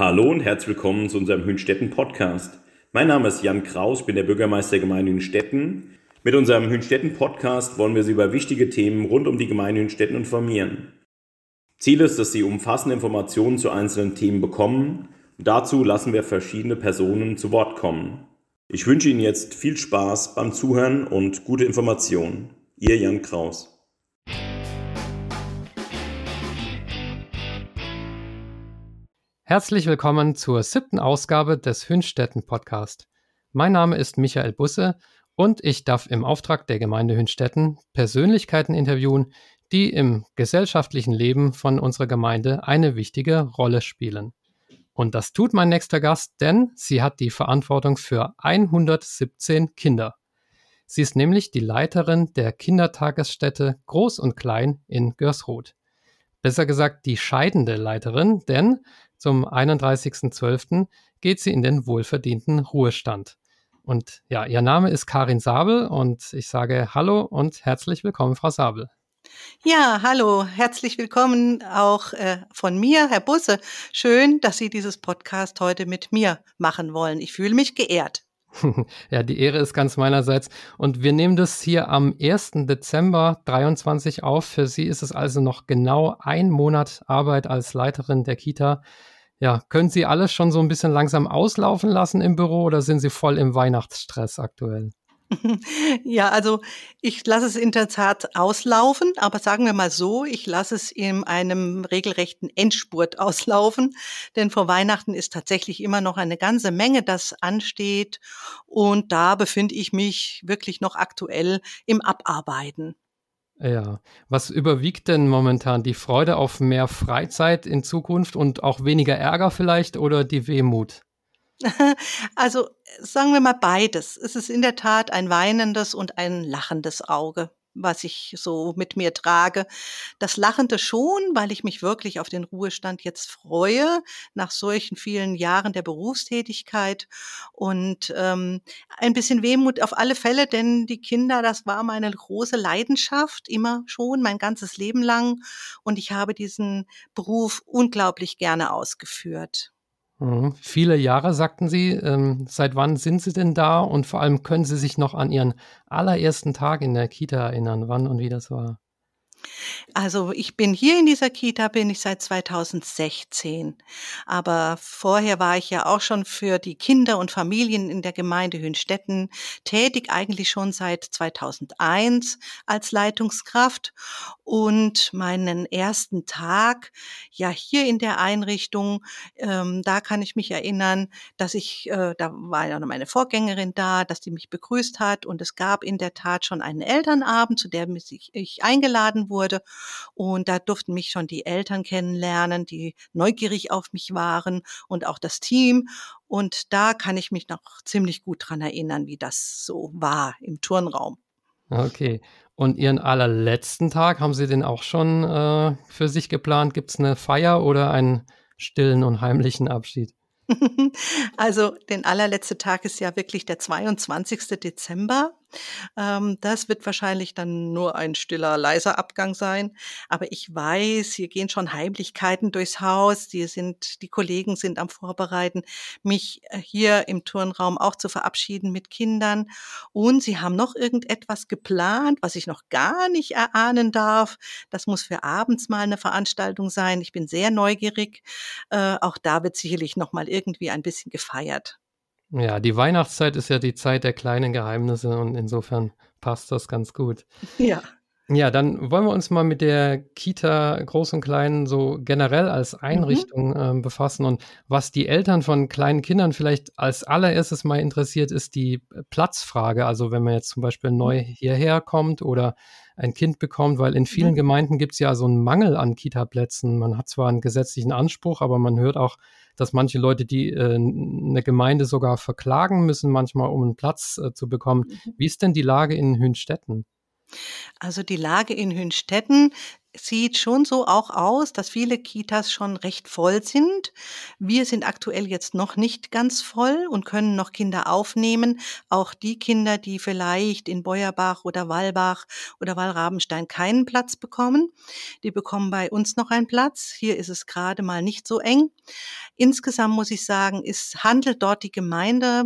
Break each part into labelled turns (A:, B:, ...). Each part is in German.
A: Hallo und herzlich willkommen zu unserem Hünstetten Podcast. Mein Name ist Jan Kraus, ich bin der Bürgermeister der Gemeinde Hünstetten. Mit unserem Hünstetten Podcast wollen wir Sie über wichtige Themen rund um die Gemeinde Hünstetten informieren. Ziel ist, dass Sie umfassende Informationen zu einzelnen Themen bekommen. Und dazu lassen wir verschiedene Personen zu Wort kommen. Ich wünsche Ihnen jetzt viel Spaß beim Zuhören und gute Informationen. Ihr Jan Kraus.
B: Herzlich willkommen zur siebten Ausgabe des Hünstetten Podcast. Mein Name ist Michael Busse und ich darf im Auftrag der Gemeinde Hünstetten Persönlichkeiten interviewen, die im gesellschaftlichen Leben von unserer Gemeinde eine wichtige Rolle spielen. Und das tut mein nächster Gast, denn sie hat die Verantwortung für 117 Kinder. Sie ist nämlich die Leiterin der Kindertagesstätte Groß und Klein in Görsroth. Besser gesagt die scheidende Leiterin, denn zum 31.12. geht sie in den wohlverdienten Ruhestand. Und ja, ihr Name ist Karin Sabel und ich sage Hallo und herzlich willkommen, Frau Sabel.
C: Ja, hallo, herzlich willkommen auch äh, von mir, Herr Busse. Schön, dass Sie dieses Podcast heute mit mir machen wollen. Ich fühle mich geehrt.
B: ja, die Ehre ist ganz meinerseits. Und wir nehmen das hier am 1. Dezember 23 auf. Für Sie ist es also noch genau ein Monat Arbeit als Leiterin der Kita. Ja, können Sie alles schon so ein bisschen langsam auslaufen lassen im Büro oder sind Sie voll im Weihnachtsstress aktuell?
C: Ja, also ich lasse es in der Tat auslaufen, aber sagen wir mal so, ich lasse es in einem regelrechten Endspurt auslaufen, denn vor Weihnachten ist tatsächlich immer noch eine ganze Menge, das ansteht und da befinde ich mich wirklich noch aktuell im Abarbeiten.
B: Ja. Was überwiegt denn momentan? Die Freude auf mehr Freizeit in Zukunft und auch weniger Ärger vielleicht oder die Wehmut?
C: Also sagen wir mal beides. Es ist in der Tat ein weinendes und ein lachendes Auge was ich so mit mir trage. Das Lachende schon, weil ich mich wirklich auf den Ruhestand jetzt freue, nach solchen vielen Jahren der Berufstätigkeit. Und ähm, ein bisschen Wehmut auf alle Fälle, denn die Kinder, das war meine große Leidenschaft, immer schon, mein ganzes Leben lang. Und ich habe diesen Beruf unglaublich gerne ausgeführt.
B: Mhm. Viele Jahre, sagten Sie. Ähm, seit wann sind Sie denn da? Und vor allem können Sie sich noch an Ihren allerersten Tag in der Kita erinnern, wann und wie das war?
C: Also ich bin hier in dieser Kita, bin ich seit 2016. Aber vorher war ich ja auch schon für die Kinder und Familien in der Gemeinde Hünstetten tätig, eigentlich schon seit 2001 als Leitungskraft. Und meinen ersten Tag, ja hier in der Einrichtung, ähm, da kann ich mich erinnern, dass ich, äh, da war ja noch meine Vorgängerin da, dass die mich begrüßt hat. Und es gab in der Tat schon einen Elternabend, zu dem ich, eingeladen wurde. Und da durften mich schon die Eltern kennenlernen, die neugierig auf mich waren und auch das Team. Und da kann ich mich noch ziemlich gut dran erinnern, wie das so war im Turnraum.
B: Okay. Und Ihren allerletzten Tag, haben Sie den auch schon äh, für sich geplant? Gibt es eine Feier oder einen stillen und heimlichen Abschied?
C: Also, den allerletzte Tag ist ja wirklich der 22. Dezember. Ähm, das wird wahrscheinlich dann nur ein stiller, leiser Abgang sein. Aber ich weiß, hier gehen schon Heimlichkeiten durchs Haus. Die sind, die Kollegen sind am Vorbereiten, mich äh, hier im Turnraum auch zu verabschieden mit Kindern. Und sie haben noch irgendetwas geplant, was ich noch gar nicht erahnen darf. Das muss für abends mal eine Veranstaltung sein. Ich bin sehr neugierig. Äh, auch da wird sicherlich noch mal irgendwie ein bisschen gefeiert.
B: Ja, die Weihnachtszeit ist ja die Zeit der kleinen Geheimnisse und insofern passt das ganz gut.
C: Ja.
B: Ja, dann wollen wir uns mal mit der Kita Groß und Klein so generell als. Einrichtung mhm. äh, befassen. Und was die Eltern von kleinen Kindern vielleicht als allererstes mal interessiert, ist die Platzfrage. Also wenn man jetzt zum Beispiel neu mhm. hierher kommt oder ein Kind bekommt, weil in vielen mhm. Gemeinden gibt es ja so einen Mangel an Kita-Plätzen. Man hat zwar einen gesetzlichen Anspruch, aber man hört auch, dass manche Leute die äh, eine Gemeinde sogar verklagen müssen, manchmal um einen Platz äh, zu bekommen. Mhm. Wie ist denn die Lage in Hünstetten?
C: Also die Lage in Hünstetten sieht schon so auch aus, dass viele Kitas schon recht voll sind. Wir sind aktuell jetzt noch nicht ganz voll und können noch Kinder aufnehmen. Auch die Kinder, die vielleicht in Beuerbach oder Wallbach oder Wallrabenstein keinen Platz bekommen, die bekommen bei uns noch einen Platz. Hier ist es gerade mal nicht so eng. Insgesamt muss ich sagen, ist, handelt dort die Gemeinde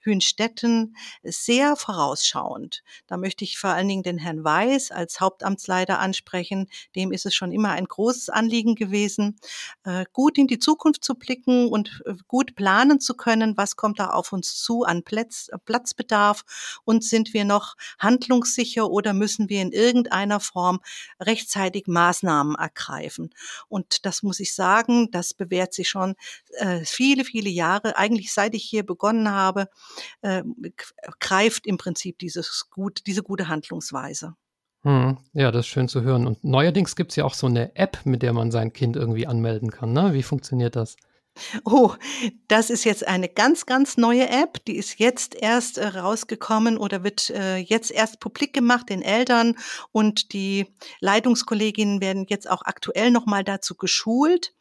C: Hünstetten sehr vorausschauend. Da möchte ich vor allen Dingen den Herrn Weiß als Hauptamtsleiter ansprechen. Dem ist es schon immer ein großes Anliegen gewesen, äh, gut in die Zukunft zu blicken und äh, gut planen zu können, was kommt da auf uns zu an Platz, Platzbedarf und sind wir noch handlungssicher oder müssen wir in irgendeiner Form rechtzeitig Maßnahmen ergreifen. Und das muss ich sagen, das bewährt sich schon äh, viele, viele Jahre, eigentlich seit ich hier begonnen habe, äh, greift im Prinzip dieses gut, diese gute Handlungsweise.
B: Hm, ja, das ist schön zu hören. Und neuerdings gibt es ja auch so eine App, mit der man sein Kind irgendwie anmelden kann. Ne? Wie funktioniert das?
C: Oh, das ist jetzt eine ganz, ganz neue App. Die ist jetzt erst äh, rausgekommen oder wird äh, jetzt erst publik gemacht den Eltern und die Leitungskolleginnen werden jetzt auch aktuell nochmal dazu geschult.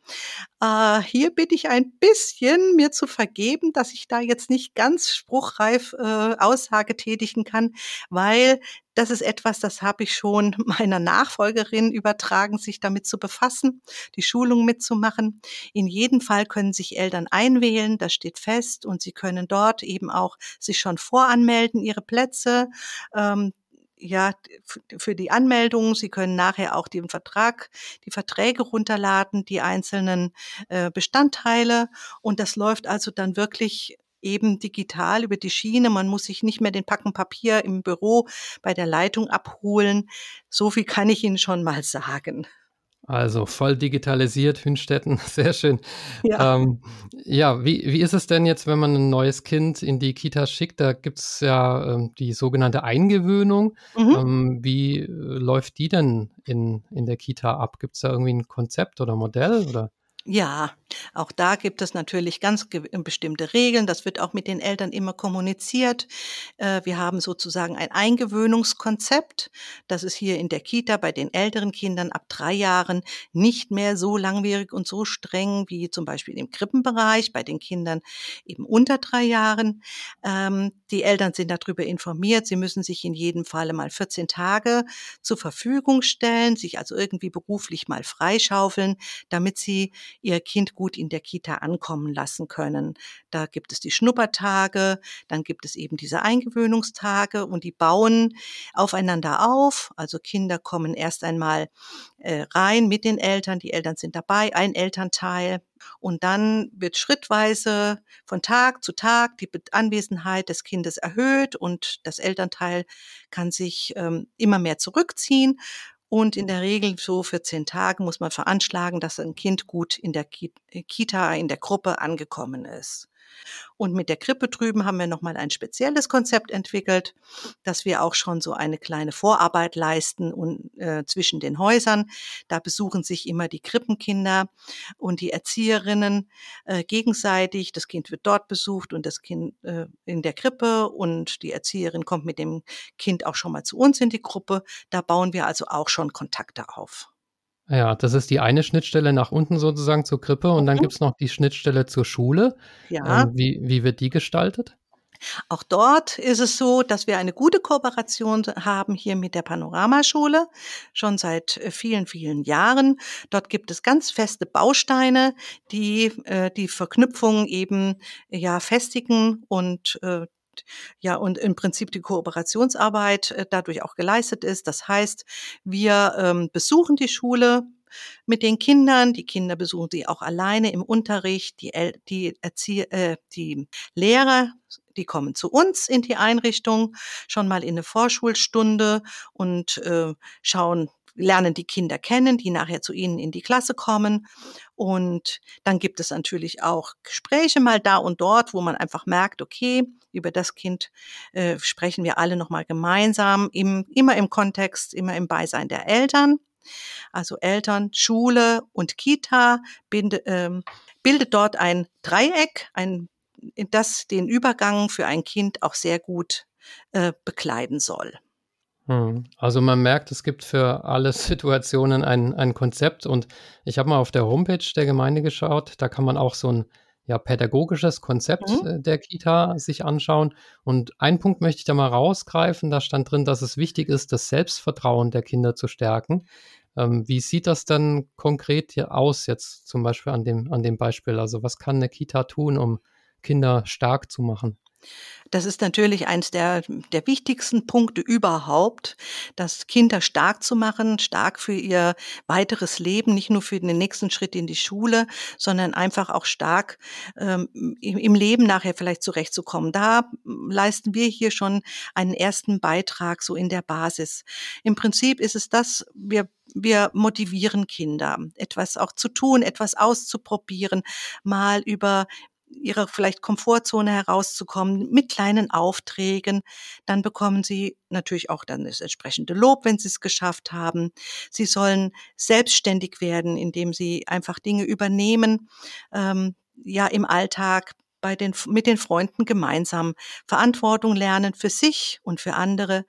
C: Äh, hier bitte ich ein bisschen mir zu vergeben, dass ich da jetzt nicht ganz spruchreif äh, Aussage tätigen kann, weil das ist etwas, das habe ich schon meiner Nachfolgerin übertragen, sich damit zu befassen, die Schulung mitzumachen. In jedem Fall können sich Eltern einwählen, das steht fest, und sie können dort eben auch sich schon voranmelden, ihre Plätze. Ähm, ja, für die Anmeldung. Sie können nachher auch den Vertrag, die Verträge runterladen, die einzelnen äh, Bestandteile. Und das läuft also dann wirklich eben digital über die Schiene. Man muss sich nicht mehr den Packen Papier im Büro bei der Leitung abholen. So viel kann ich Ihnen schon mal sagen.
B: Also voll digitalisiert, Hünstetten, sehr schön. Ja, ähm, ja wie, wie ist es denn jetzt, wenn man ein neues Kind in die Kita schickt? Da gibt es ja ähm, die sogenannte Eingewöhnung. Mhm. Ähm, wie äh, läuft die denn in, in der Kita ab? Gibt es da irgendwie ein Konzept oder Modell? Oder?
C: Ja, auch da gibt es natürlich ganz bestimmte Regeln. Das wird auch mit den Eltern immer kommuniziert. Äh, wir haben sozusagen ein Eingewöhnungskonzept. Das ist hier in der Kita bei den älteren Kindern ab drei Jahren nicht mehr so langwierig und so streng wie zum Beispiel im Krippenbereich bei den Kindern eben unter drei Jahren. Ähm, die Eltern sind darüber informiert. Sie müssen sich in jedem Falle mal 14 Tage zur Verfügung stellen, sich also irgendwie beruflich mal freischaufeln, damit sie ihr Kind gut in der Kita ankommen lassen können. Da gibt es die Schnuppertage, dann gibt es eben diese Eingewöhnungstage und die bauen aufeinander auf. Also Kinder kommen erst einmal äh, rein mit den Eltern, die Eltern sind dabei, ein Elternteil. Und dann wird schrittweise von Tag zu Tag die Anwesenheit des Kindes erhöht und das Elternteil kann sich ähm, immer mehr zurückziehen. Und in der Regel so für zehn Tage muss man veranschlagen, dass ein Kind gut in der Kita, in der Gruppe angekommen ist. Und mit der Krippe drüben haben wir nochmal ein spezielles Konzept entwickelt, dass wir auch schon so eine kleine Vorarbeit leisten und, äh, zwischen den Häusern. Da besuchen sich immer die Krippenkinder und die Erzieherinnen äh, gegenseitig. Das Kind wird dort besucht und das Kind äh, in der Krippe und die Erzieherin kommt mit dem Kind auch schon mal zu uns in die Gruppe. Da bauen wir also auch schon Kontakte auf.
B: Ja, das ist die eine Schnittstelle nach unten sozusagen zur Krippe und dann mhm. gibt es noch die Schnittstelle zur Schule. Ja. Ähm, wie, wie wird die gestaltet?
C: Auch dort ist es so, dass wir eine gute Kooperation haben hier mit der Panoramaschule, schon seit äh, vielen, vielen Jahren. Dort gibt es ganz feste Bausteine, die äh, die Verknüpfung eben ja festigen und äh, ja, und im Prinzip die Kooperationsarbeit äh, dadurch auch geleistet ist. Das heißt, wir ähm, besuchen die Schule mit den Kindern. Die Kinder besuchen sie auch alleine im Unterricht. Die, El die, Erzie äh, die Lehrer, die kommen zu uns in die Einrichtung, schon mal in eine Vorschulstunde und äh, schauen, lernen die Kinder kennen, die nachher zu ihnen in die Klasse kommen. Und dann gibt es natürlich auch Gespräche mal da und dort, wo man einfach merkt, okay, über das Kind äh, sprechen wir alle nochmal gemeinsam, im, immer im Kontext, immer im Beisein der Eltern. Also Eltern, Schule und Kita binde, ähm, bildet dort ein Dreieck, ein, das den Übergang für ein Kind auch sehr gut äh, bekleiden soll.
B: Hm. Also man merkt, es gibt für alle Situationen ein, ein Konzept und ich habe mal auf der Homepage der Gemeinde geschaut, da kann man auch so ein ja, pädagogisches Konzept
C: Mhm.
B: äh, der Kita sich anschauen. Und einen Punkt möchte ich da mal rausgreifen. Da stand drin, dass es wichtig ist, das Selbstvertrauen der Kinder zu stärken. Ähm, wie sieht das dann konkret hier aus, jetzt zum Beispiel an dem, an dem Beispiel? Also was kann eine Kita tun, um Kinder stark zu machen?
C: Das ist natürlich eins der, der wichtigsten Punkte überhaupt, das Kinder stark zu machen, stark für ihr weiteres Leben, nicht nur für den nächsten Schritt in die Schule, sondern einfach auch stark ähm, im, Leben nachher vielleicht zurechtzukommen. Da leisten wir hier schon einen ersten Beitrag so in der Basis. Im Prinzip ist es das, wir wir motivieren Kinder, etwas auch zu tun, etwas auszuprobieren, mal über ihrer vielleicht Komfortzone herauszukommen mit kleinen Aufträgen. Dann bekommen sie natürlich auch dann das entsprechende Lob, wenn sie es geschafft haben. Sie sollen selbstständig werden, indem sie einfach Dinge übernehmen, ähm, ja, im Alltag bei den, mit den Freunden gemeinsam Verantwortung lernen für sich und für andere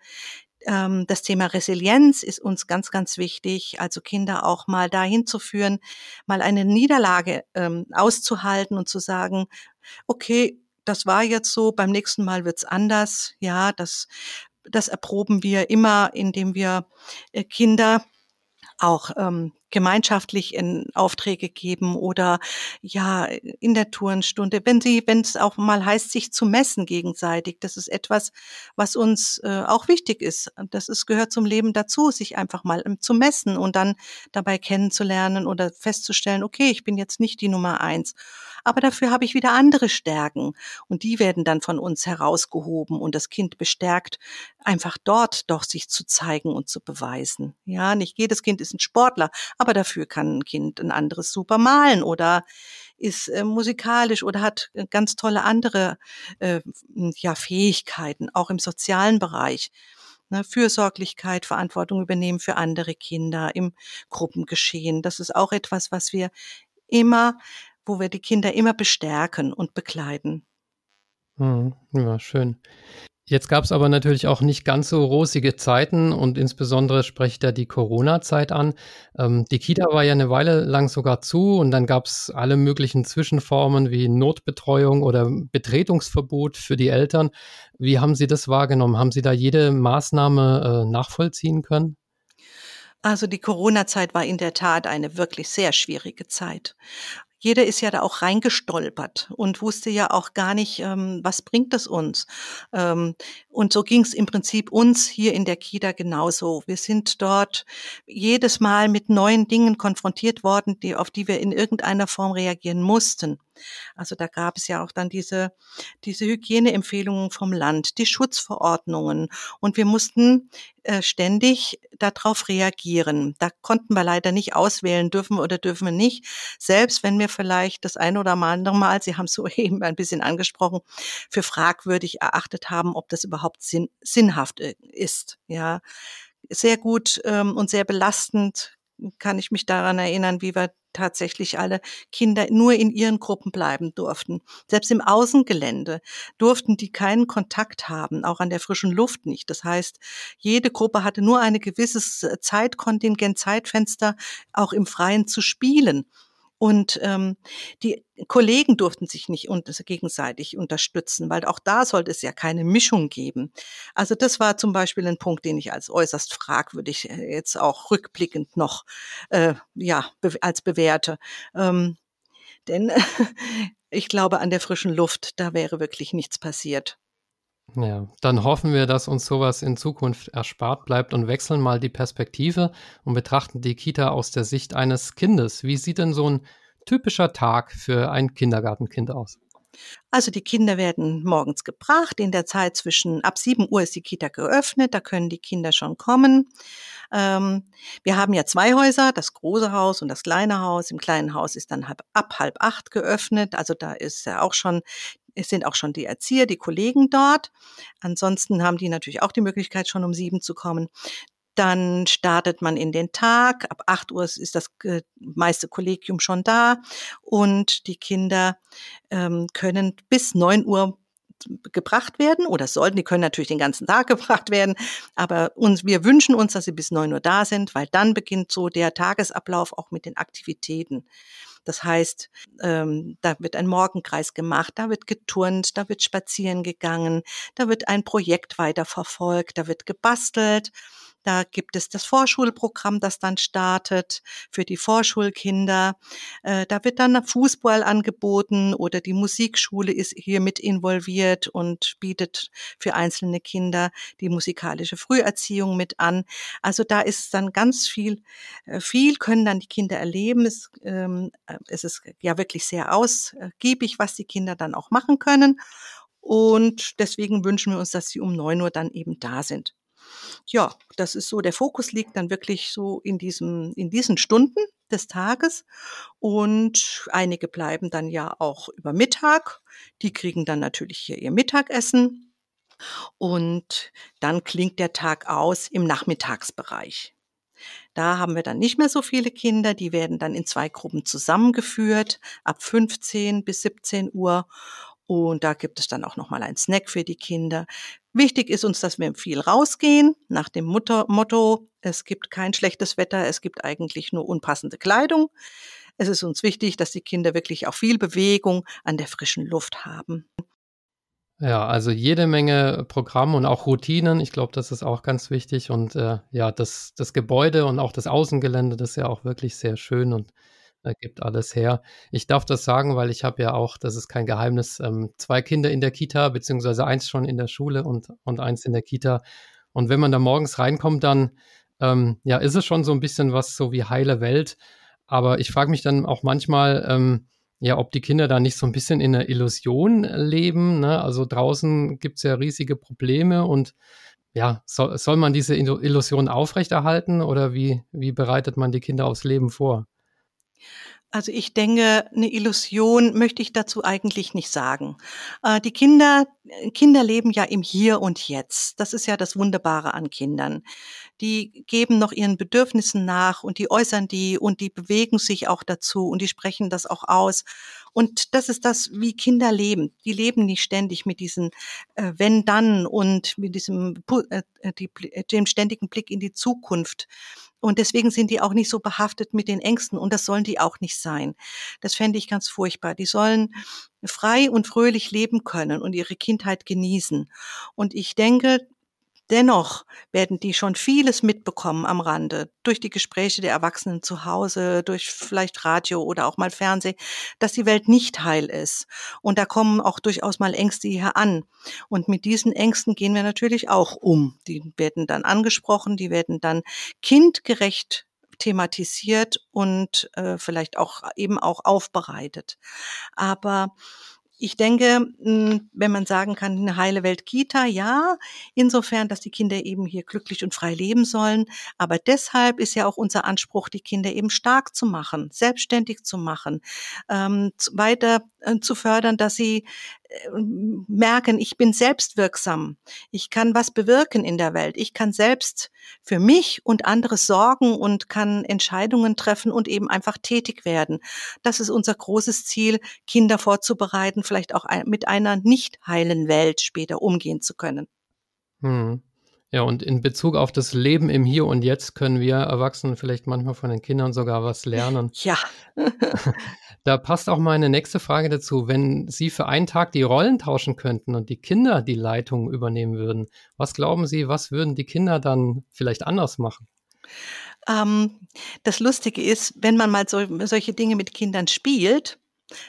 C: ähm, das Thema Resilienz ist uns ganz, ganz wichtig. Also Kinder auch mal dahin zu führen, mal eine Niederlage ähm, auszuhalten und zu sagen, okay, das war jetzt so, beim nächsten Mal wird's anders. Ja, das, das erproben wir immer, indem wir äh, Kinder auch ähm, gemeinschaftlich in Aufträge geben oder ja in der Turnstunde, wenn sie, wenn es auch mal heißt, sich zu messen gegenseitig, das ist etwas, was uns äh, auch wichtig ist. Das ist gehört zum Leben dazu, sich einfach mal ähm, zu messen und dann dabei kennenzulernen oder festzustellen, okay, ich bin jetzt nicht die Nummer eins, aber dafür habe ich wieder andere Stärken und die werden dann von uns herausgehoben und das Kind bestärkt, einfach dort doch sich zu zeigen und zu beweisen. Ja, nicht jedes Kind ist ein Sportler, aber dafür kann ein Kind ein anderes super malen oder ist äh, musikalisch oder hat äh, ganz tolle andere äh, ja, Fähigkeiten, auch im sozialen Bereich. Ne, Fürsorglichkeit, Verantwortung übernehmen für andere Kinder im Gruppengeschehen. Das ist auch etwas, was wir immer, wo wir die Kinder immer bestärken und begleiten.
B: Mhm. Ja, schön. Jetzt gab es aber natürlich auch nicht ganz so rosige Zeiten und insbesondere spricht da die Corona-Zeit an. Ähm, die Kita war ja eine Weile lang sogar zu und dann gab es alle möglichen Zwischenformen wie Notbetreuung oder Betretungsverbot für die Eltern. Wie haben Sie das wahrgenommen? Haben Sie da jede Maßnahme äh, nachvollziehen können?
C: Also die Corona-Zeit war in der Tat eine wirklich sehr schwierige Zeit jeder ist ja da auch reingestolpert und wusste ja auch gar nicht, ähm, was bringt es uns. Ähm, und so ging es im Prinzip uns hier in der Kita genauso. Wir sind dort jedes Mal mit neuen Dingen konfrontiert worden, die, auf die wir in irgendeiner Form reagieren mussten. Also da gab es ja auch dann diese, diese Hygieneempfehlungen vom Land, die Schutzverordnungen und wir mussten äh, ständig darauf reagieren. Da konnten wir leider nicht auswählen, dürfen wir oder dürfen wir nicht. Selbst wenn wir vielleicht das eine oder andere Mal, Sie haben es soeben ein bisschen angesprochen, für fragwürdig erachtet haben, ob das überhaupt sinn, sinnhaft äh, ist. Ja, sehr gut ähm, und sehr belastend kann ich mich daran erinnern, wie wir tatsächlich alle Kinder nur in ihren Gruppen bleiben durften. Selbst im Außengelände durften die keinen Kontakt haben, auch an der frischen Luft nicht. Das heißt, jede Gruppe hatte nur ein gewisses Zeitkontingent, Zeitfenster, auch im Freien zu spielen. Und ähm, die Kollegen durften sich nicht unter, gegenseitig unterstützen, weil auch da sollte es ja keine Mischung geben. Also das war zum Beispiel ein Punkt, den ich als äußerst fragwürdig äh, jetzt auch rückblickend noch äh, ja be als bewährte. Ähm, denn ich glaube, an der frischen Luft, da wäre wirklich nichts passiert.
B: Ja, dann hoffen wir, dass uns sowas in Zukunft erspart bleibt und wechseln mal die Perspektive und betrachten die Kita aus der Sicht eines Kindes. Wie sieht denn so ein typischer Tag für ein Kindergartenkind aus?
C: Also die Kinder werden morgens gebracht. In der Zeit zwischen ab 7 Uhr ist die Kita geöffnet. Da können die Kinder schon kommen. Ähm, wir haben ja zwei Häuser, das große Haus und das kleine Haus. Im kleinen Haus ist dann halb, ab halb acht geöffnet. Also da ist ja auch schon es sind auch schon die Erzieher, die Kollegen dort. Ansonsten haben die natürlich auch die Möglichkeit, schon um sieben zu kommen. Dann startet man in den Tag. Ab acht Uhr ist das äh, meiste Kollegium schon da und die Kinder ähm, können bis neun Uhr gebracht werden oder sollten. Die können natürlich den ganzen Tag gebracht werden, aber uns, wir wünschen uns, dass sie bis neun Uhr da sind, weil dann beginnt so der Tagesablauf auch mit den Aktivitäten. Das heißt, ähm, da wird ein Morgenkreis gemacht, da wird geturnt, da wird spazieren gegangen, da wird ein Projekt weiterverfolgt, da wird gebastelt. Da gibt es das Vorschulprogramm, das dann startet für die Vorschulkinder. Äh, da wird dann Fußball angeboten oder die Musikschule ist hier mit involviert und bietet für einzelne Kinder die musikalische Früherziehung mit an. Also da ist dann ganz viel, äh, viel können dann die Kinder erleben. Es, ähm, es ist ja wirklich sehr ausgiebig, was die Kinder dann auch machen können. Und deswegen wünschen wir uns, dass sie um neun Uhr dann eben da sind ja, das ist so, der Fokus liegt dann wirklich so in diesem, in diesen Stunden des Tages. Und einige bleiben dann ja auch über Mittag. Die kriegen dann natürlich hier ihr Mittagessen. Und dann klingt der Tag aus im Nachmittagsbereich. Da haben wir dann nicht mehr so viele Kinder, die werden dann in zwei Gruppen zusammengeführt, ab 15 bis 17 Uhr. Und da gibt es dann auch nochmal ein Snack für die Kinder. Wichtig ist uns, dass wir viel rausgehen, nach dem Mutter Motto, es gibt kein schlechtes Wetter, es gibt eigentlich nur unpassende Kleidung. Es ist uns wichtig, dass die Kinder wirklich auch viel Bewegung an der frischen Luft haben.
B: Ja, also jede Menge Programm und auch Routinen. Ich glaube, das ist auch ganz wichtig. Und äh, ja, das, das Gebäude und auch das Außengelände, das ist ja auch wirklich sehr schön und äh, gibt alles her. Ich darf das sagen, weil ich habe ja auch, das ist kein Geheimnis, ähm, zwei Kinder in der Kita, beziehungsweise eins schon in der Schule und, und eins in der Kita. Und wenn man da morgens reinkommt, dann ähm, ja, ist es schon so ein bisschen was so wie heile Welt. Aber ich frage mich dann auch manchmal, ähm, ja, ob die Kinder da nicht so ein bisschen in einer Illusion leben. Ne? Also draußen gibt es ja riesige Probleme und ja, soll, soll man diese Illusion aufrechterhalten oder wie, wie bereitet man die Kinder aufs Leben vor?
C: Also ich denke, eine Illusion möchte ich dazu eigentlich nicht sagen. Äh, die Kinder, Kinder leben ja im Hier und Jetzt. Das ist ja das Wunderbare an Kindern. Die geben noch ihren Bedürfnissen nach und die äußern die und die bewegen sich auch dazu und die sprechen das auch aus. Und das ist das, wie Kinder leben. Die leben nicht ständig mit diesen äh, wenn dann und mit diesem äh, die, dem ständigen Blick in die Zukunft. Und deswegen sind die auch nicht so behaftet mit den Ängsten und das sollen die auch nicht sein. Das fände ich ganz furchtbar. Die sollen frei und fröhlich leben können und ihre Kindheit genießen. Und ich denke, Dennoch werden die schon vieles mitbekommen am Rande, durch die Gespräche der Erwachsenen zu Hause, durch vielleicht Radio oder auch mal Fernsehen, dass die Welt nicht heil ist. Und da kommen auch durchaus mal Ängste hier an. Und mit diesen Ängsten gehen wir natürlich auch um. Die werden dann angesprochen, die werden dann kindgerecht thematisiert und äh, vielleicht auch eben auch aufbereitet. Aber ich denke, hm, wenn man sagen kann, eine heile Welt Kita, ja, insofern, dass die Kinder eben hier glücklich und frei leben sollen. Aber deshalb ist ja auch unser Anspruch, die Kinder eben stark zu machen, selbstständig zu machen, ähm, weiter äh, zu fördern, dass sie merken, ich bin selbstwirksam. Ich kann was bewirken in der Welt. Ich kann selbst für mich und andere sorgen und kann Entscheidungen treffen und eben einfach tätig werden. Das ist unser großes Ziel, Kinder vorzubereiten, vielleicht auch mit einer nicht heilen Welt später umgehen zu können.
B: Hm. Ja, und in Bezug auf das Leben im Hier und Jetzt können wir Erwachsenen vielleicht manchmal von den Kindern sogar was lernen.
C: Ja.
B: Da passt auch meine nächste Frage dazu. Wenn Sie für einen Tag die Rollen tauschen könnten und die Kinder die Leitung übernehmen würden, was glauben Sie, was würden die Kinder dann vielleicht anders machen?
C: Ähm, das Lustige ist, wenn man mal so, solche Dinge mit Kindern spielt,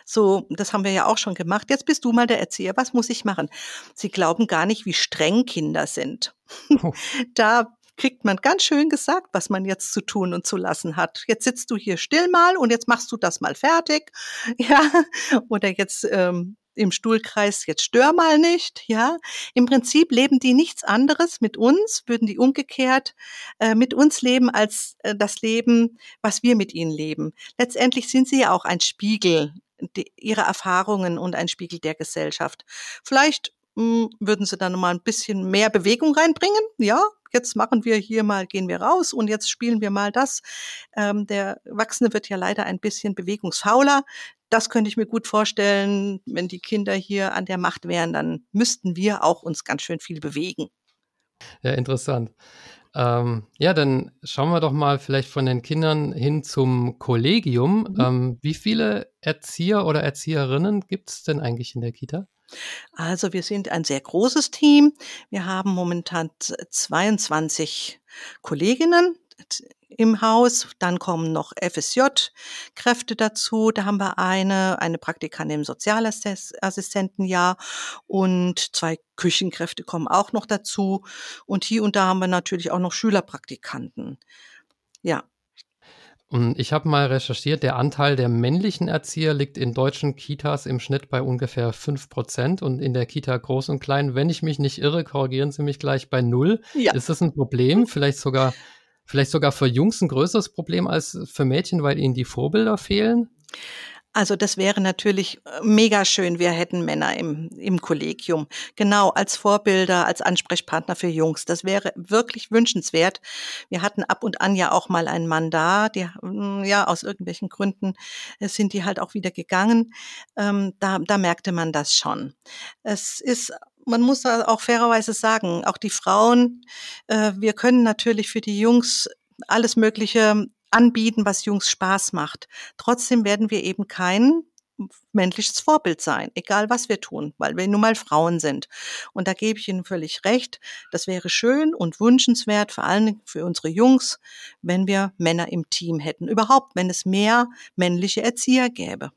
C: so, das haben wir ja auch schon gemacht. Jetzt bist du mal der Erzieher. Was muss ich machen? Sie glauben gar nicht, wie streng Kinder sind. Oh. Da kriegt man ganz schön gesagt, was man jetzt zu tun und zu lassen hat. Jetzt sitzt du hier still mal und jetzt machst du das mal fertig. Ja, oder jetzt ähm, im Stuhlkreis, jetzt stör mal nicht, ja. Im Prinzip leben die nichts anderes mit uns, würden die umgekehrt äh, mit uns leben als äh, das Leben, was wir mit ihnen leben. Letztendlich sind sie ja auch ein Spiegel die, ihrer Erfahrungen und ein Spiegel der Gesellschaft. Vielleicht mh, hm, würden sie dann mal ein bisschen mehr Bewegung reinbringen, ja, jetzt machen wir hier mal, gehen wir raus und jetzt spielen wir mal das. Ähm, der Erwachsene wird ja leider ein bisschen bewegungsfauler. das könnte ich mir gut vorstellen, wenn die Kinder hier an der Macht wären, dann müssten wir auch uns ganz schön viel bewegen.
B: Ja, interessant. Ähm, ja, dann schauen wir doch mal vielleicht von den Kindern hin zum Kollegium. Mhm. Ähm, wie viele Erzieher oder Erzieherinnen gibt es denn eigentlich in der Kita?
C: Also wir sind ein sehr großes Team. Wir haben momentan 22 Kolleginnen im Haus. Dann kommen noch FSJ-Kräfte dazu. Da haben wir eine, eine Praktikantin im Sozialassistentenjahr und zwei Küchenkräfte kommen auch noch dazu. Und hier und da haben wir natürlich auch noch Schülerpraktikanten. Ja.
B: Und ich habe mal recherchiert, der Anteil der männlichen Erzieher liegt in deutschen Kitas im Schnitt bei ungefähr 5% und in der Kita Groß und Klein, wenn ich mich nicht irre, korrigieren Sie mich gleich bei null. Ja. Ist das ein Problem? Vielleicht sogar vielleicht sogar für Jungs ein größeres Problem als für Mädchen, weil ihnen die Vorbilder fehlen?
C: Also das wäre natürlich äh, mega schön, wir hätten Männer im, im Kollegium. Genau, als Vorbilder, als Ansprechpartner für Jungs. Das wäre wirklich wünschenswert. Wir hatten ab und an ja auch mal einen Mann da, die, mm, ja, aus irgendwelchen Gründen äh, sind die halt auch wieder gegangen. Ähm, da, da merkte man das schon. Es ist man muss auch fairerweise sagen, auch die Frauen, äh, wir können natürlich für die Jungs alles Mögliche anbieten, was Jungs Spaß macht. Trotzdem werden wir eben kein männliches Vorbild sein, egal was wir tun, weil wir nun mal Frauen sind. Und da gebe ich Ihnen völlig recht. Das wäre schön und wünschenswert, vor allem für unsere Jungs, wenn wir Männer im Team hätten. Überhaupt, wenn es mehr männliche Erzieher gäbe.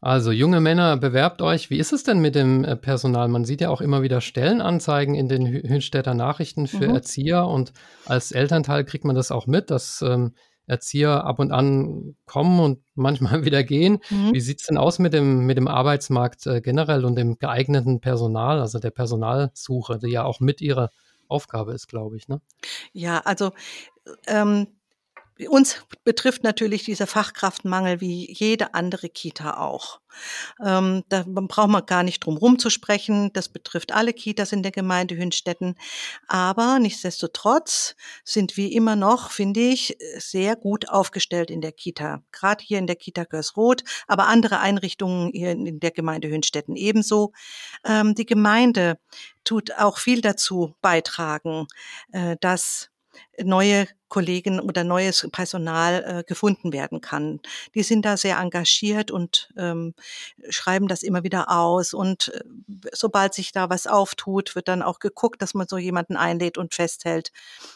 B: Also junge Männer, bewerbt euch. Wie ist es denn mit dem äh, Personal? Man sieht ja auch immer wieder Stellenanzeigen in den Hünstädter Nachrichten für mhm. Erzieher und als Elternteil kriegt man das auch mit, dass ähm, Erzieher ab und an kommen und manchmal wieder gehen. Mhm. Wie sieht es denn aus mit dem, mit dem Arbeitsmarkt äh, generell und dem geeigneten Personal, also der Personalsuche, die ja auch mit ihrer Aufgabe ist, glaube ich. Ne?
C: Ja, also ähm, uns betrifft natürlich dieser Fachkraftmangel wie jede andere Kita auch. Ähm, da braucht man gar nicht drum rum zu sprechen. Das betrifft alle Kitas in der Gemeinde Hünstetten. Aber nichtsdestotrotz sind wir immer noch, finde ich, sehr gut aufgestellt in der Kita. Gerade hier in der Kita Görsroth, aber andere Einrichtungen hier in der Gemeinde Hünstetten ebenso. Ähm, die Gemeinde tut auch viel dazu beitragen, äh, dass neue Kollegen oder neues Personal äh, gefunden werden kann. Die sind da sehr engagiert und ähm, schreiben das immer wieder aus. Und äh, sobald sich da was auftut, wird dann auch geguckt, dass man so jemanden einlädt und festhält.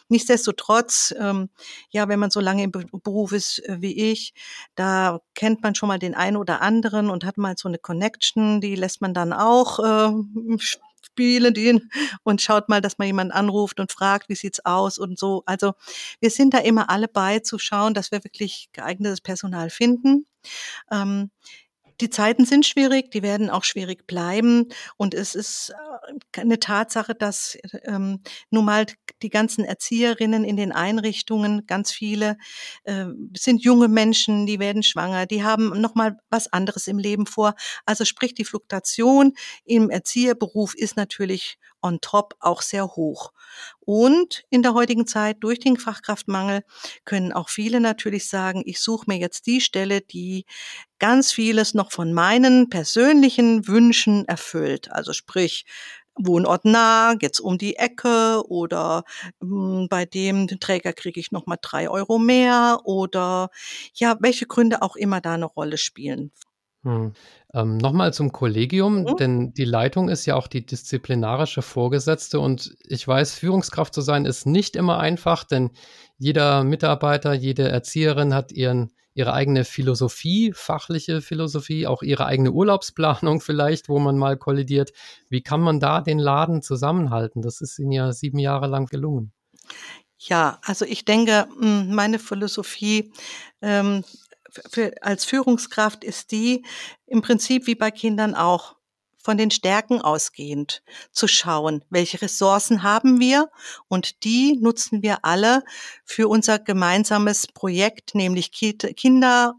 C: Nichtsdestotrotz, ähm, ja, wenn man so lange im Beruf ist äh, wie ich, da kennt man schon mal den einen oder anderen und hat mal so eine Connection, die lässt man dann auch äh, spielen ihn und schaut mal, dass man jemanden anruft und fragt, wie sieht's aus und so. Also wir sind da immer alle bei zu schauen, dass wir wirklich geeignetes Personal finden. Ähm, die Zeiten sind schwierig, die werden auch schwierig bleiben. Und es ist äh, eine Tatsache, dass ähm, nun mal die ganzen Erzieherinnen in den Einrichtungen, ganz viele äh, sind junge Menschen, die werden schwanger, die haben noch mal was anderes im Leben vor. Also sprich, die Fluktuation im Erzieherberuf ist natürlich on top auch sehr hoch. Und in der heutigen Zeit durch den Fachkraftmangel können auch viele natürlich sagen, ich suche mir jetzt die Stelle, die ganz vieles noch von meinen persönlichen Wünschen erfüllt. Also sprich, Wohnort nah, jetzt um die Ecke oder mh, hm, bei dem Träger kriege ich noch mal drei Euro mehr oder ja, welche Gründe auch immer da eine Rolle spielen.
B: Hm. Ähm, Nochmal zum Kollegium, mhm. denn die Leitung ist ja auch die disziplinarische Vorgesetzte und ich weiß, Führungskraft zu sein ist nicht immer einfach, denn jeder Mitarbeiter, jede Erzieherin hat ihren, ihre eigene Philosophie, fachliche Philosophie, auch ihre eigene Urlaubsplanung vielleicht, wo man mal kollidiert. Wie kann man da den Laden zusammenhalten? Das ist Ihnen ja sieben Jahre lang gelungen.
C: Ja, also ich denke, hm, meine Philosophie ähm, für, als Führungskraft ist die im Prinzip wie bei Kindern auch von den Stärken ausgehend zu schauen, welche Ressourcen haben wir und die nutzen wir alle für unser gemeinsames Projekt, nämlich Kinder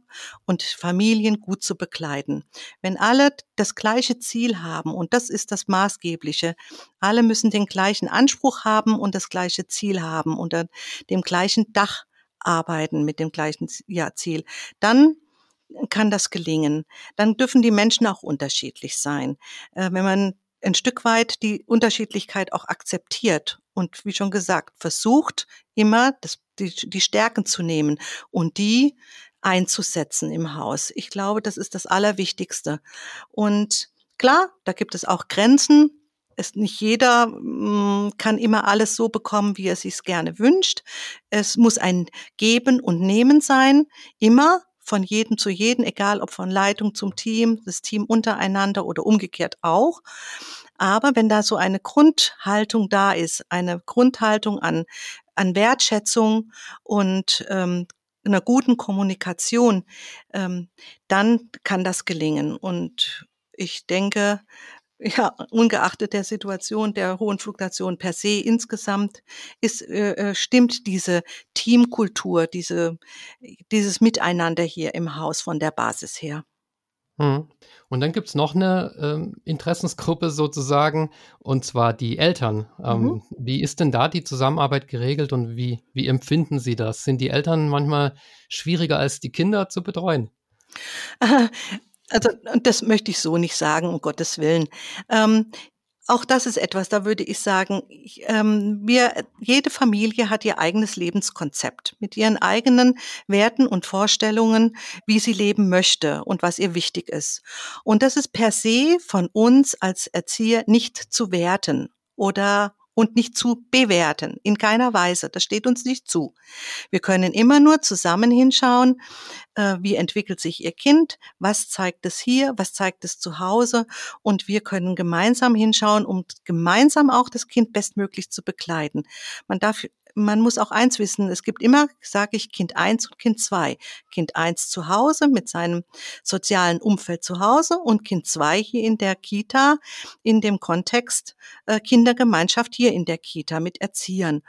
C: und Familien gut zu begleiten. Wenn alle das gleiche Ziel haben, und das ist das Maßgebliche, alle müssen den gleichen Anspruch haben und das gleiche Ziel haben, unter dem gleichen Dach arbeiten mit dem gleichen ja, Ziel, dann kann das gelingen. Dann dürfen die Menschen auch unterschiedlich sein. Äh, wenn man ein Stück weit die Unterschiedlichkeit auch akzeptiert und wie schon gesagt, versucht immer das, die, die Stärken zu nehmen und die einzusetzen im Haus. Ich glaube, das ist das Allerwichtigste. Und klar, da gibt es auch Grenzen. Es nicht jeder mh, mm, kann immer alles so bekommen, wie er sich gerne wünscht. Es muss ein Geben und Nehmen sein, immer von jedem zu jedem, egal ob von Leitung zum Team, das Team untereinander oder umgekehrt auch. Aber wenn da so eine Grundhaltung da ist, eine Grundhaltung an, an Wertschätzung und ähm, einer guten Kommunikation, ähm, dann kann das gelingen. Und ich denke, ja, ungeachtet der Situation der hohen Fluktuation per se insgesamt ist, äh, äh, stimmt diese Teamkultur, diese, dieses Miteinander hier im Haus von der Basis her.
B: Hm. Und dann gibt's noch eine ähm, Interessensgruppe sozusagen, und zwar die Eltern. Ähm, mhm. Wie ist denn da die Zusammenarbeit geregelt und wie, wie empfinden Sie das? Sind die Eltern manchmal schwieriger als die Kinder zu betreuen?
C: Also, das möchte ich so nicht sagen, um Gottes Willen. Ähm, auch das ist etwas, da würde ich sagen, ähm, wir, jede Familie hat ihr eigenes Lebenskonzept mit ihren eigenen Werten und Vorstellungen, wie sie leben möchte und was ihr wichtig ist. Und das ist per se von uns als Erzieher nicht zu werten oder und nicht zu bewerten. In keiner Weise. Das steht uns nicht zu. Wir können immer nur zusammen hinschauen, äh, wie entwickelt sich Ihr Kind, was zeigt es hier, was zeigt es zu Hause und wir können gemeinsam hinschauen, um gemeinsam auch das Kind bestmöglich zu begleiten. Man darf man muss auch eins wissen, es gibt immer, sage ich, Kind eins und Kind zwei. Kind eins zu Hause mit seinem sozialen Umfeld zu Hause und Kind zwei hier in der Kita in dem Kontext äh, Kindergemeinschaft hier in der Kita mit Erziehern.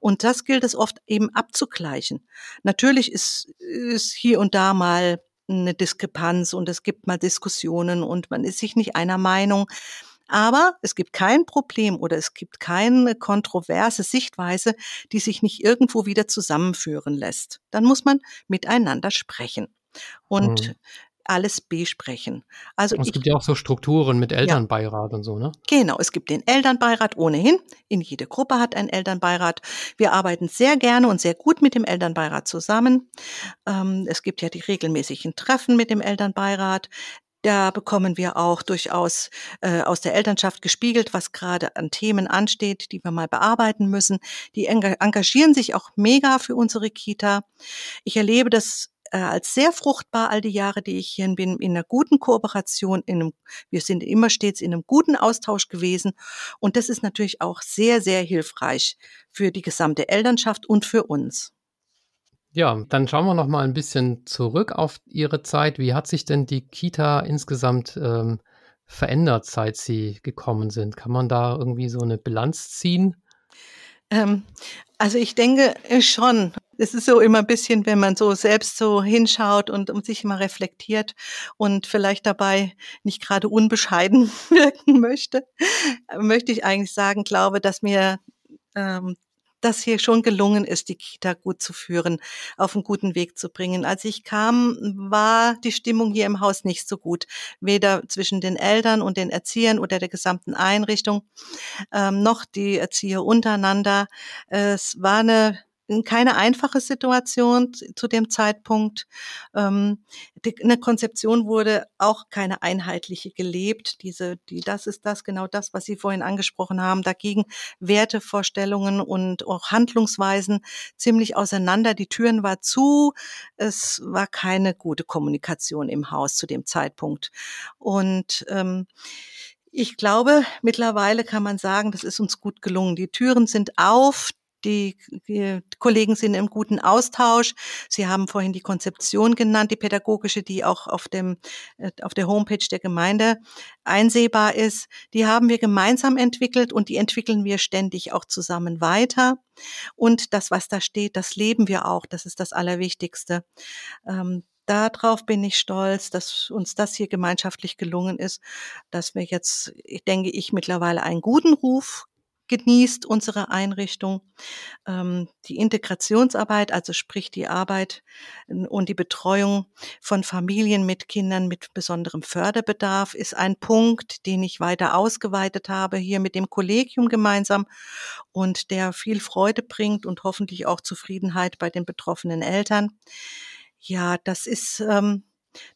C: Und das gilt es oft eben abzugleichen. Natürlich ist, ist hier und da mal eine Diskrepanz und es gibt mal Diskussionen und man ist sich nicht einer Meinung. Aber es gibt kein Problem oder es gibt keine kontroverse Sichtweise, die sich nicht irgendwo wieder zusammenführen lässt. Dann muss man miteinander sprechen. Und mhm alles besprechen.
B: Also es ich, gibt ja auch so Strukturen mit Elternbeirat ja, und so, ne?
C: Genau, es gibt den Elternbeirat ohnehin. In jede Gruppe hat ein Elternbeirat. Wir arbeiten sehr gerne und sehr gut mit dem Elternbeirat zusammen. Ähm, es gibt ja die regelmäßigen Treffen mit dem Elternbeirat. Da bekommen wir auch durchaus äh, aus der Elternschaft gespiegelt, was gerade an Themen ansteht, die wir mal bearbeiten müssen. Die engagieren sich auch mega für unsere Kita. Ich erlebe das äh, als sehr fruchtbar all die Jahre, die ich hier bin, in einer guten Kooperation, in einem, wir sind immer stets in einem guten Austausch gewesen. Und das ist natürlich auch sehr, sehr hilfreich für die gesamte Elternschaft und für uns.
B: Ja, dann schauen wir noch mal ein bisschen zurück auf Ihre Zeit. Wie hat sich denn die Kita insgesamt ähm, verändert, seit Sie gekommen sind? Kann man da irgendwie so eine Bilanz ziehen?
C: Ähm, also ich denke äh, schon. Es ist so immer ein bisschen, wenn man so selbst so hinschaut und um sich mal reflektiert und vielleicht dabei nicht gerade unbescheiden wirken möchte, möchte ich eigentlich sagen, glaube, dass mir ähm, das hier schon gelungen ist, die Kita gut zu führen, auf einen guten Weg zu bringen. Als ich kam, war die Stimmung hier im Haus nicht so gut, weder zwischen den Eltern und den Erziehern oder der gesamten Einrichtung, ähm, noch die Erzieher untereinander. Es war eine keine einfache Situation zu dem Zeitpunkt. Ähm, die, eine Konzeption wurde auch keine einheitliche gelebt. Diese, die, das ist das genau das, was Sie vorhin angesprochen haben. Dagegen Wertevorstellungen und auch Handlungsweisen ziemlich auseinander. Die Türen war zu. Es war keine gute Kommunikation im Haus zu dem Zeitpunkt. Und ähm, ich glaube, mittlerweile kann man sagen, das ist uns gut gelungen. Die Türen sind auf, die, die Kollegen sind im guten Austausch. Sie haben vorhin die Konzeption genannt, die pädagogische, die auch auf dem, äh, auf der Homepage der Gemeinde einsehbar ist. Die haben wir gemeinsam entwickelt und die entwickeln wir ständig auch zusammen weiter. Und das, was da steht, das leben wir auch. Das ist das Allerwichtigste. Ähm, Darauf bin ich stolz, dass uns das hier gemeinschaftlich gelungen ist, dass wir jetzt, denke ich, mittlerweile einen guten Ruf genießt unsere Einrichtung. Ähm, die Integrationsarbeit, also sprich die Arbeit und die Betreuung von Familien mit Kindern mit besonderem Förderbedarf ist ein Punkt, den ich weiter ausgeweitet habe hier mit dem Kollegium gemeinsam und der viel Freude bringt und hoffentlich auch Zufriedenheit bei den betroffenen Eltern. Ja, das ist ähm,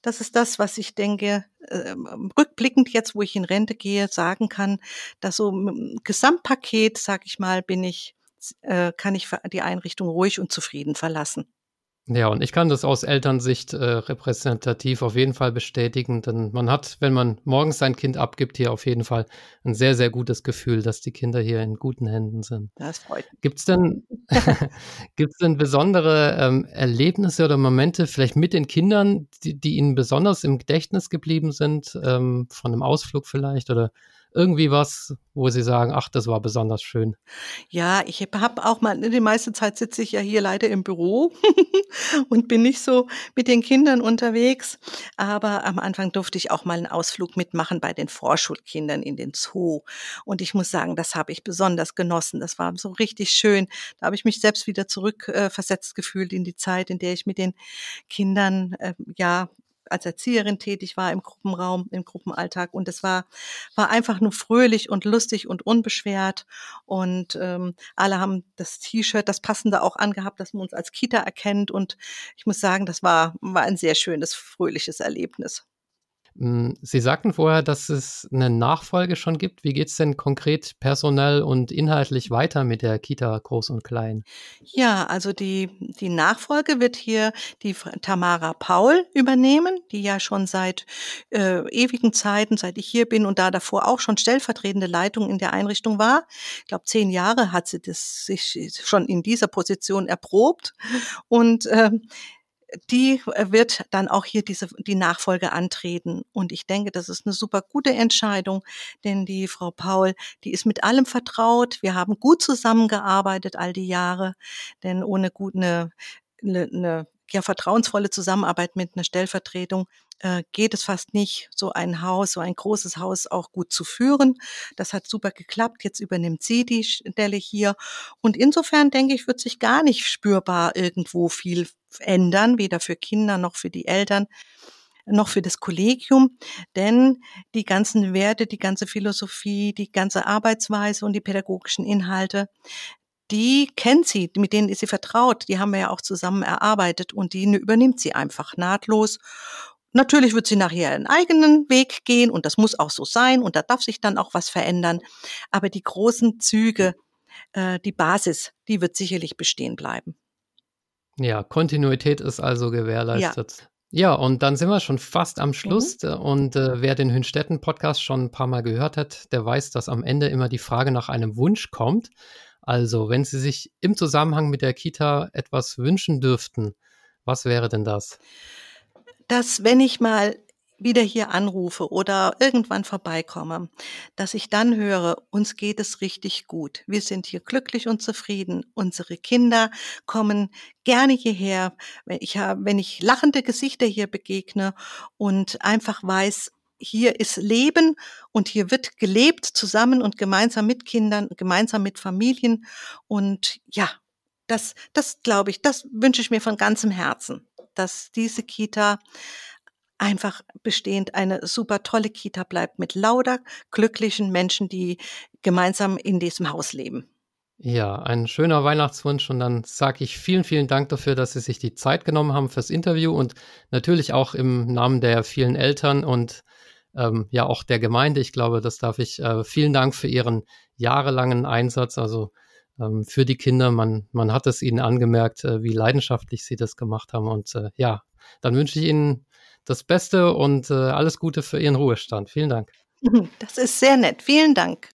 C: das ist das, was ich denke, äh, rückblickend jetzt, wo ich in Rente gehe, sagen kann, dass so im Gesamtpaket, sag ich mal, bin ich, äh, kann ich die Einrichtung ruhig und zufrieden verlassen.
B: Ja, und ich kann das aus Elternsicht äh, repräsentativ auf jeden Fall bestätigen, denn man hat, wenn man morgens sein Kind abgibt, hier auf jeden Fall ein sehr, sehr gutes Gefühl, dass die Kinder hier in guten Händen sind.
C: Das freut mich.
B: Gibt's denn, gibt's denn besondere ähm, Erlebnisse oder Momente, vielleicht mit den Kindern, die, die Ihnen besonders im Gedächtnis geblieben sind, ähm, von einem Ausflug vielleicht oder irgendwie was, wo Sie sagen, ach, das war besonders schön?
C: Ja, ich habe auch mal, die meiste Zeit sitze ich ja hier leider im Büro und bin nicht so mit den Kindern unterwegs. Aber am Anfang durfte ich auch mal einen Ausflug mitmachen bei den Vorschulkindern in den Zoo. Und ich muss sagen, das habe ich besonders genossen. Das war so richtig schön. Da habe ich mich selbst wieder zurückversetzt äh, gefühlt in die Zeit, in der ich mit den Kindern äh, ja als Erzieherin tätig war im Gruppenraum, im Gruppenalltag. Und es war, war einfach nur fröhlich und lustig und unbeschwert. Und ähm, alle haben das T-Shirt, das passende auch angehabt, dass man uns als Kita erkennt. Und ich muss sagen, das war, war ein sehr schönes, fröhliches Erlebnis.
B: Hm, Sie sagten vorher, dass es eine Nachfolge schon gibt. Wie geht es denn konkret personell und inhaltlich weiter mit der Kita Groß und Klein?
C: Ja, also die, die Nachfolge wird hier die Tamara Paul übernehmen, die ja schon seit äh, ewigen Zeiten, seit ich hier bin und da davor auch schon stellvertretende Leitung in der Einrichtung war. Ich glaube, zehn Jahre hat sie das sich schon in dieser Position erprobt. Und ähm, die äh, wird dann auch hier diese, die Nachfolge antreten. Und ich denke, das ist eine super gute Entscheidung, denn die Frau Paul, die ist mit allem vertraut. Wir haben gut zusammengearbeitet all die Jahre, denn ohne gut eine, eine, eine ja, vertrauensvolle Zusammenarbeit mit einer Stellvertretung äh, geht es fast nicht, so ein Haus, so ein großes Haus auch gut zu führen. Das hat super geklappt. Jetzt übernimmt sie die Stelle hier. Und insofern denke ich, wird sich gar nicht spürbar irgendwo viel ändern, weder für Kinder noch für die Eltern noch für das Kollegium, denn die ganzen Werte, die ganze Philosophie, die ganze Arbeitsweise und die pädagogischen Inhalte, die kennt sie, mit denen ist sie vertraut, die haben wir ja auch zusammen erarbeitet und die übernimmt sie einfach nahtlos. Natürlich wird sie nachher einen eigenen Weg gehen und das muss auch so sein und da darf sich dann auch was verändern. Aber die großen Züge, äh, die Basis, die wird sicherlich bestehen bleiben.
B: Ja, Kontinuität ist also gewährleistet. Ja. Ja, und dann sind wir schon fast am Schluss. Mhm. Und äh, wer den Hünstetten-Podcast schon ein paar Mal gehört hat, der weiß, dass am Ende immer die Frage nach einem Wunsch kommt. Also, wenn Sie sich im Zusammenhang mit der Kita etwas wünschen dürften, was wäre denn das?
C: Dass, wenn ich mal wieder hier anrufe oder irgendwann vorbeikomme, dass ich dann höre, uns geht es richtig gut. Wir sind hier glücklich und zufrieden. Unsere Kinder kommen gerne hierher. Wenn ich, wenn ich lachende Gesichter hier begegne und einfach weiß, hier ist Leben und hier wird gelebt zusammen und gemeinsam mit Kindern, gemeinsam mit Familien. Und ja, das, das glaube ich, das wünsche ich mir von ganzem Herzen, dass diese Kita einfach bestehend eine super tolle Kita bleibt mit lauter glücklichen Menschen, die gemeinsam in diesem Haus leben.
B: Ja, ein schöner Weihnachtswunsch und dann sage ich vielen, vielen Dank dafür, dass Sie sich die Zeit genommen haben fürs Interview und natürlich auch im Namen der vielen Eltern und ähm, ja auch der Gemeinde. Ich glaube, das darf ich. Äh, vielen Dank für Ihren jahrelangen Einsatz, also ähm, für die Kinder. Man, man hat es Ihnen angemerkt, äh, wie leidenschaftlich Sie das gemacht haben. Und äh, ja, dann wünsche ich Ihnen das Beste und äh, alles Gute für Ihren Ruhestand. Vielen Dank.
C: Das ist sehr nett. Vielen Dank.